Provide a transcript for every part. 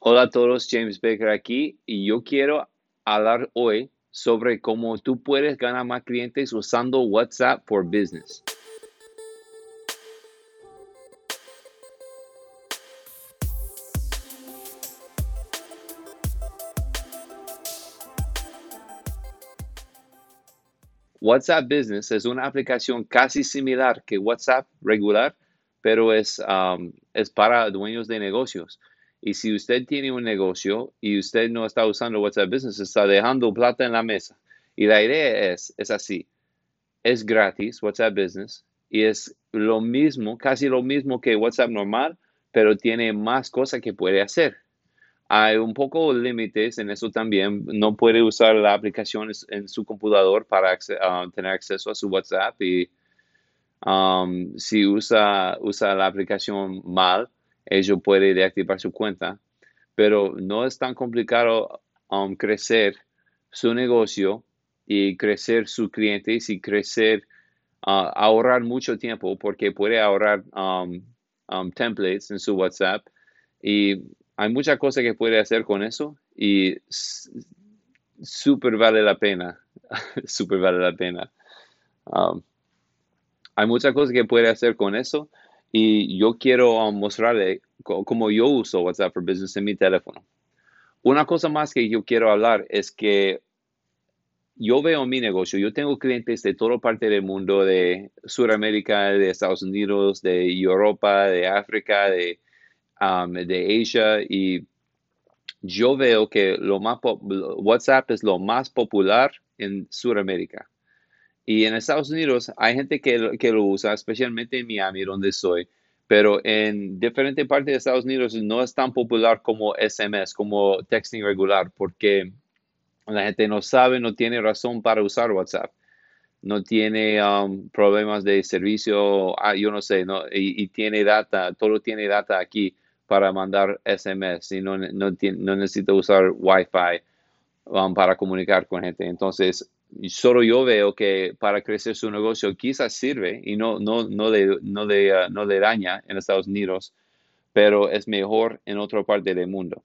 Hola a todos, James Baker aquí y yo quiero hablar hoy sobre cómo tú puedes ganar más clientes usando WhatsApp for Business. WhatsApp Business es una aplicación casi similar que WhatsApp regular, pero es, um, es para dueños de negocios. Y si usted tiene un negocio y usted no está usando WhatsApp Business, está dejando plata en la mesa. Y la idea es, es así. Es gratis WhatsApp Business y es lo mismo, casi lo mismo que WhatsApp normal, pero tiene más cosas que puede hacer. Hay un poco límites en eso también. No puede usar la aplicación en su computador para ah, tener acceso a su WhatsApp y um, si usa, usa la aplicación mal, ellos pueden deactivar su cuenta, pero no es tan complicado um, crecer su negocio y crecer sus clientes y crecer, uh, ahorrar mucho tiempo porque puede ahorrar um, um, templates en su WhatsApp y hay muchas cosas que puede hacer con eso y súper vale la pena, súper vale la pena. hay muchas cosas que puede hacer con eso y yo quiero um, mostrarle cómo yo uso WhatsApp for Business en mi teléfono. Una cosa más que yo quiero hablar es que yo veo mi negocio, yo tengo clientes de toda parte del mundo, de Sudamérica, de Estados Unidos, de Europa, de África, de, um, de Asia y yo veo que lo más WhatsApp es lo más popular en Sudamérica. Y en Estados Unidos hay gente que, que lo usa, especialmente en Miami, donde soy, pero en diferentes partes de Estados Unidos no es tan popular como SMS, como texting regular, porque la gente no sabe, no tiene razón para usar WhatsApp. No tiene um, problemas de servicio, ah, yo no sé, no, y, tiene data, todo tiene data aquí para mandar SMS y no, no, no necesita usar Wi-Fi um, para comunicar con gente. Entonces, solo yo veo que para crecer su negocio quizás sirve y no, no, no, le, no, le, uh, no le daña en Estados Unidos, pero es mejor en otra parte del mundo.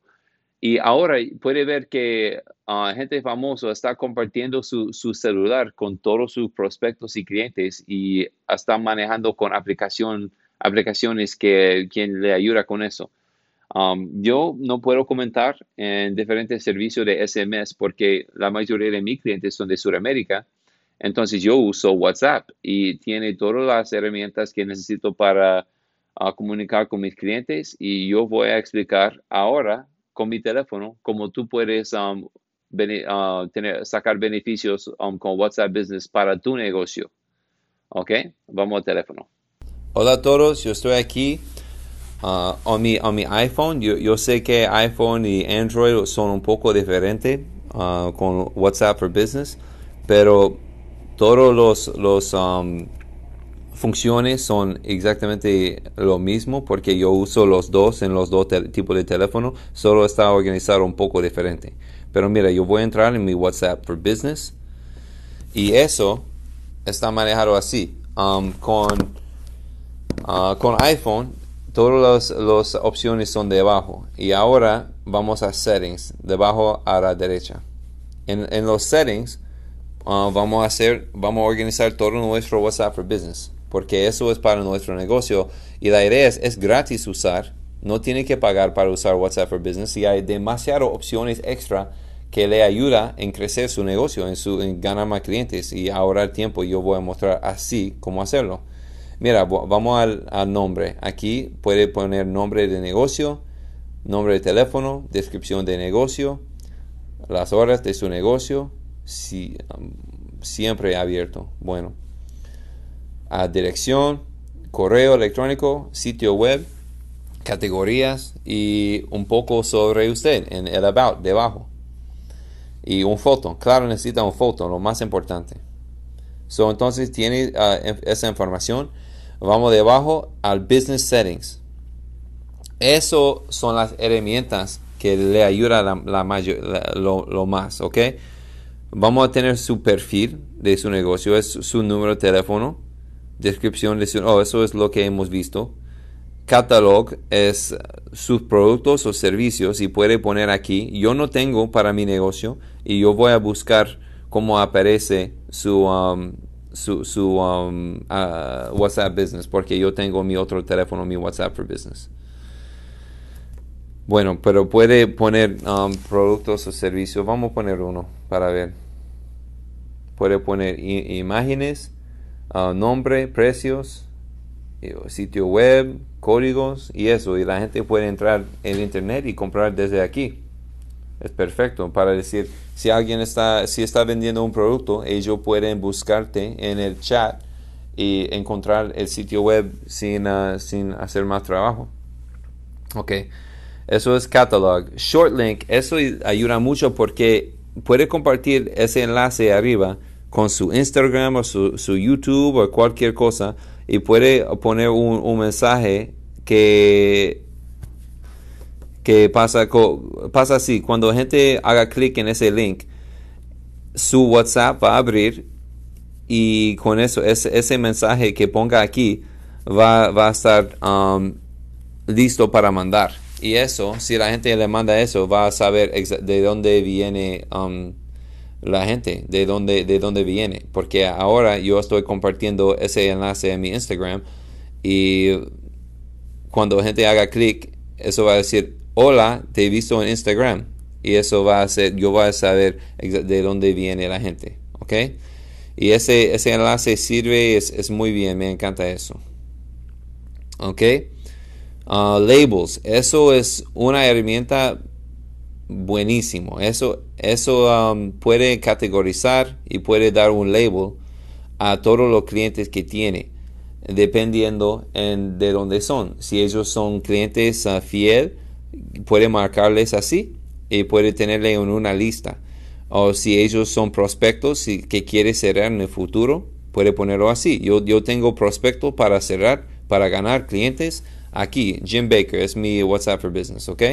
Y ahora puede ver que uh, gente famosa está compartiendo su, su, celular con todos sus prospectos y clientes y está manejando con aplicación, aplicaciones que quien le ayuda con eso. Um, yo no puedo comentar en diferentes servicios de SMS porque la mayoría de mis clientes son de Sudamérica. Entonces yo uso WhatsApp y tiene todas las herramientas que necesito para uh, comunicar con mis clientes y yo voy a explicar ahora con mi teléfono cómo tú puedes um, uh, tener, sacar beneficios um, con WhatsApp Business para tu negocio. ¿Ok? Vamos al teléfono. Hola a todos, yo estoy aquí Uh, on, mi, mi iPhone, yo, yo, sé que iPhone y Android son un poco diferentes uh, con WhatsApp for Business, pero todos los, los um, funciones son exactamente lo mismo porque yo uso los dos en los dos tipos de teléfono, solo está organizado un poco diferente. Pero mira, yo voy a entrar en mi WhatsApp for Business y eso está manejado así. Um, con, uh, con iPhone Todas las, opciones son debajo. Y ahora vamos a settings, debajo a la derecha. En, los settings uh, vamos a hacer, vamos a organizar todo nuestro WhatsApp for Business. Porque eso es para nuestro negocio. Y la idea es, es gratis usar. No tiene que pagar para usar WhatsApp for Business. Y hay demasiadas opciones extra que le ayuda en crecer su negocio, en, su, en ganar más clientes y ahorrar tiempo. Yo voy a mostrar así cómo hacerlo. Mira, vamos al, nombre. Aquí puede poner nombre de negocio, nombre de teléfono, descripción de negocio, las horas de su negocio, si, um, siempre abierto. Bueno, a dirección, correo electrónico, sitio web, categorías y un poco sobre usted en el about debajo. Y un foto, claro, necesita un foto, lo más importante. So, entonces tiene uh, esa información Vamos debajo al Business Settings. Eso son las herramientas que le ayuda la, lo, más, ¿ok? Vamos a tener su perfil de su negocio, es su número de teléfono, descripción de su... Oh, eso es lo que hemos visto. catalog es sus productos o servicios y puede poner aquí, yo no tengo para mi negocio y yo voy a buscar cómo aparece su, um, su, su um, uh, WhatsApp Business porque yo tengo mi otro teléfono, mi WhatsApp for Business. Bueno, pero puede poner um, productos o servicios. Vamos a poner uno para ver. Puede poner imágenes, uh, nombre, precios, sitio web, códigos y eso. Y la gente puede entrar en internet y comprar desde aquí. Es perfecto para decir, si alguien está, si está vendiendo un producto, ellos pueden buscarte en el chat y encontrar el sitio web sin, uh, sin hacer más trabajo. Ok, eso es catalog. Short link, eso ayuda mucho porque puede compartir ese enlace arriba con su Instagram o su, su YouTube o cualquier cosa y puede poner un, mensaje que, que pasa, pasa así. Cuando la gente haga clic en ese link, su WhatsApp va a abrir y con eso, ese, ese mensaje que ponga aquí va, va a estar um, listo para mandar. Y eso, si la gente le manda eso, va a saber de dónde viene um, la gente de dónde, de dónde viene. Porque ahora yo estoy compartiendo ese enlace en mi Instagram y cuando la gente haga clic, eso va a decir, hola, te he visto en Instagram. Y eso va a ser, yo voy a saber de dónde viene la gente. ¿Ok? Y ese, ese enlace sirve, es, muy bien, me encanta eso. ¿Ok? Uh, labels, eso es una herramienta buenísimo. Eso, eso um, puede categorizar y puede dar un label a todos los clientes que tiene, dependiendo en, de dónde son. Si ellos son clientes uh, fiel, puede marcarles así y puede tenerle en una lista. O si ellos son prospectos que quiere cerrar en el futuro, puede ponerlo así. Yo, yo tengo prospectos para cerrar, para ganar clientes. Aquí, Jim Baker es mi WhatsApp for Business, ¿ok?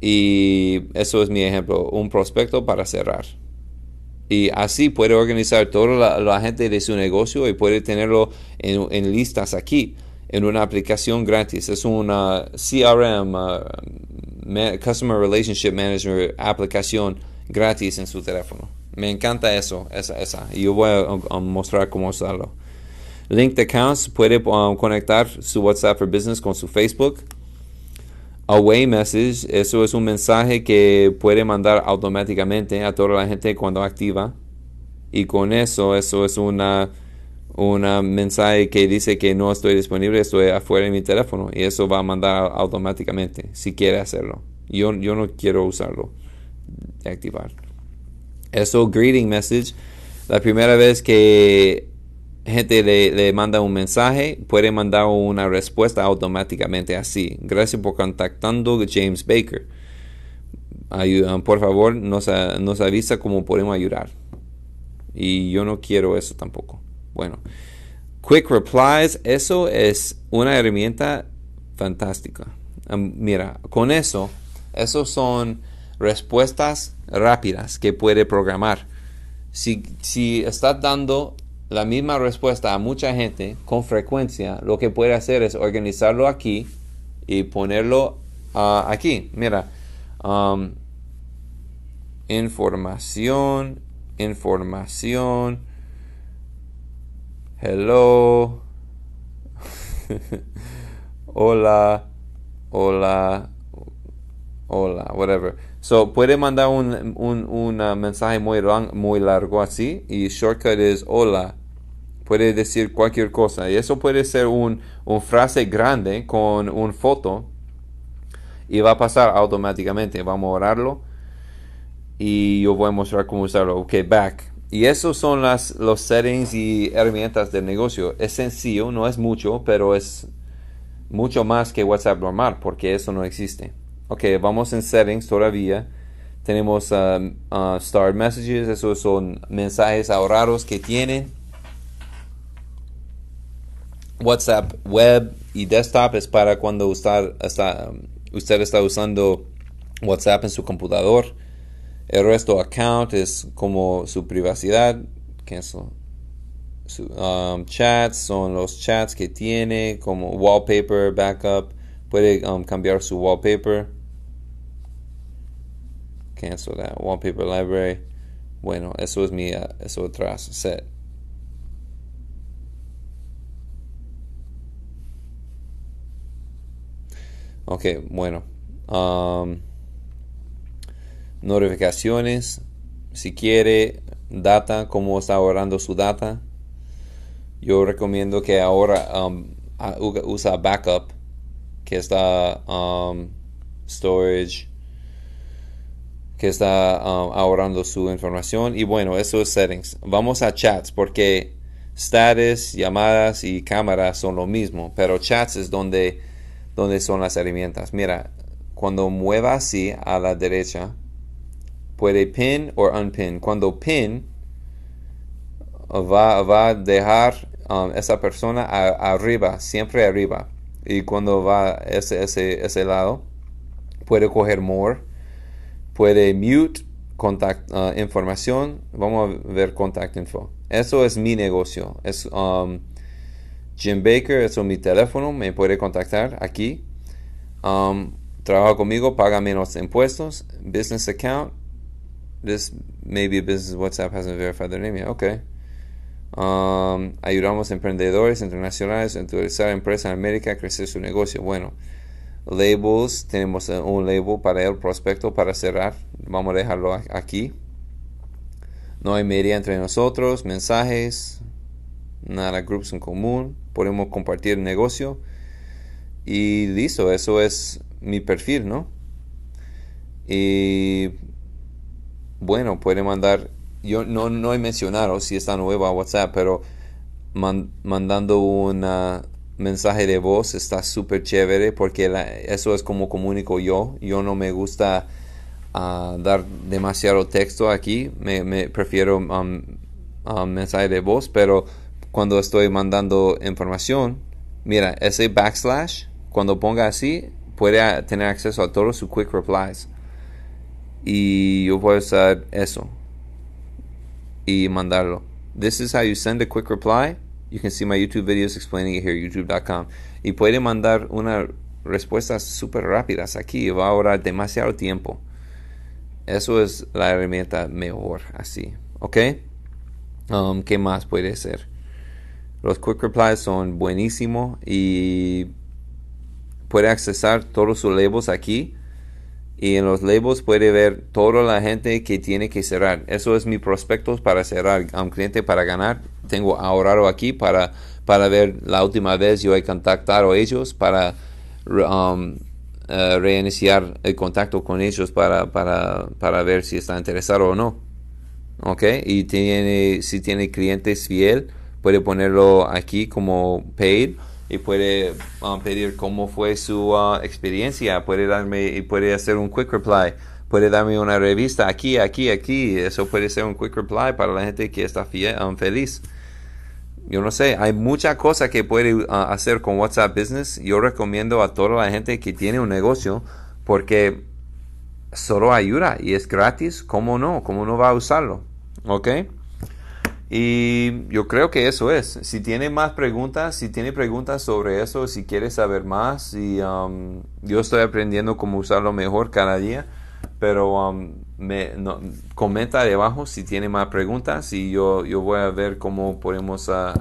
Y eso es mi ejemplo, un prospecto para cerrar. Y así puede organizar toda la, gente de su negocio y puede tenerlo en, listas aquí, en una aplicación gratis. Es una CRM, uh, Customer Relationship Manager, aplicación gratis en su teléfono. Me encanta eso, esa, esa. Y yo voy a, mostrar cómo usarlo. Linked Accounts puede um, conectar su WhatsApp for Business con su Facebook Away message, eso es un mensaje que puede mandar automáticamente a toda la gente cuando activa. Y con eso, eso es una, una mensaje que dice que no estoy disponible, estoy afuera de mi teléfono. Y eso va a mandar automáticamente si quiere hacerlo. Yo, yo no quiero usarlo, activar. Eso, greeting message. La primera vez que gente le, manda un mensaje, puede mandar una respuesta automáticamente así. Gracias por contactando James Baker. por favor, nos, nos avisa cómo podemos ayudar. Y yo no quiero eso tampoco. Bueno, Quick Replies, eso es una herramienta fantástica. mira, con eso, esos son respuestas rápidas que puede programar. Si, si estás dando la misma respuesta a mucha gente con frecuencia, lo que puede hacer es organizarlo aquí y ponerlo ah, aquí. Mira, información, información, hello, hola, hola, hola, whatever. So, puede mandar un, un, mensaje muy, muy largo así y shortcut es hola. Puede decir cualquier cosa. Y eso puede ser un, un frase grande con una foto y va a pasar automáticamente. Vamos a orarlo y yo voy a mostrar cómo usarlo. Ok, back. Y esos son las, los settings y herramientas del negocio. Es sencillo, no es mucho, pero es mucho más que WhatsApp normal porque eso no existe. Ok, vamos en settings todavía. Tenemos um, uh, start messages, esos son mensajes ahorrados que tienen. WhatsApp web y desktop es para cuando um, usted está usando WhatsApp en su computador. El resto account es como su privacidad. Cancel. um, chats son los chats que tiene como wallpaper, backup. Puede um, cambiar su wallpaper. Cancel that wallpaper library. Bueno, eso es mi uh, eso atrás set. Ok, bueno. Um, notificaciones. Si quiere data, cómo está ahorrando su data. Yo recomiendo que ahora um, usa backup, que está um, storage, que está um, ahorrando su información. Y bueno, eso es settings. Vamos a chats porque status, llamadas y cámaras son lo mismo, pero chats es donde, donde son las herramientas. Mira, cuando mueva así a la derecha, puede pin o unpin. Cuando pin, va, va a dejar um, esa persona arriba, siempre arriba. Y cuando va ese, ese, ese lado, puede coger more, puede mute contact uh, información. Vamos a ver contact info. Eso es mi negocio. Es um, Jim Baker, eso es mi teléfono, me puede contactar aquí. Um, trabaja conmigo, paga menos impuestos. Business account. This maybe a business WhatsApp hasn't verified their name yet. Okay. Um, ayudamos a emprendedores internacionales a introducir empresas en América a crecer su negocio. Bueno, labels, tenemos un label para el prospecto para cerrar. Vamos a dejarlo aquí. No hay media entre nosotros, mensajes, nada, grupos en común. Podemos compartir negocio. Y listo, eso es mi perfil, ¿no? Y bueno, puede mandar yo no, no he mencionado si está nueva WhatsApp, pero mandando un mensaje de voz está súper chévere porque eso es como comunico yo. Yo no me gusta ah, dar demasiado texto aquí, me, prefiero um, um, mensaje de voz, pero cuando estoy mandando información, mira, ese backslash, cuando ponga así, puede tener acceso a todos sus quick replies. Y yo voy a usar eso y mandarlo. This is how you send a quick reply. You can see my YouTube videos explaining it here, youtube.com. Y puede mandar una respuestas súper rápidas aquí. Va a ahorrar demasiado tiempo. Eso es la herramienta mejor así. ¿Ok? Um, ¿Qué más puede ser? Los quick replies son buenísimos y puede accesar todos sus labels aquí y en los labels puede ver toda la gente que tiene que cerrar. Eso es mi prospectos para cerrar. A un cliente para ganar, tengo ahorrado aquí para, para ver la última vez yo he contactado a ellos para um, eh, reiniciar el contacto con ellos para, para, para ver si está interesado o no. Ok, y tiene, si tiene clientes fiel, puede ponerlo aquí como paid y puede um, pedir cómo fue su uh, experiencia, puede darme y puede hacer un quick reply, puede darme una revista aquí, aquí, aquí, eso puede ser un quick reply para la gente que está um, feliz. Yo no sé, hay mucha cosa que puede uh, hacer con WhatsApp Business. Yo recomiendo a toda la gente que tiene un negocio porque solo ayuda y es gratis. ¿Cómo no? ¿Cómo no va a usarlo? ¿Ok? Y yo creo que eso es. Si tiene más preguntas, si tiene preguntas sobre eso, si quiere saber más, y um, yo estoy aprendiendo cómo usarlo mejor cada día, pero um, me, comenta debajo si tiene más preguntas y yo, yo voy a ver cómo podemos uh,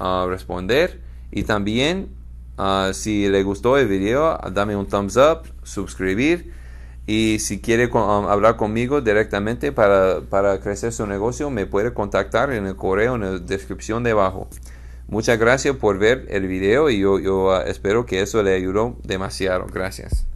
uh, responder. Y también, uh, si le gustó el video, dame un thumbs up, suscribir y si quiere um, hablar conmigo directamente para, para, crecer su negocio, me puede contactar en el correo en la descripción debajo. Muchas gracias por ver el video y yo, ah, espero que eso le ayudó demasiado. Gracias.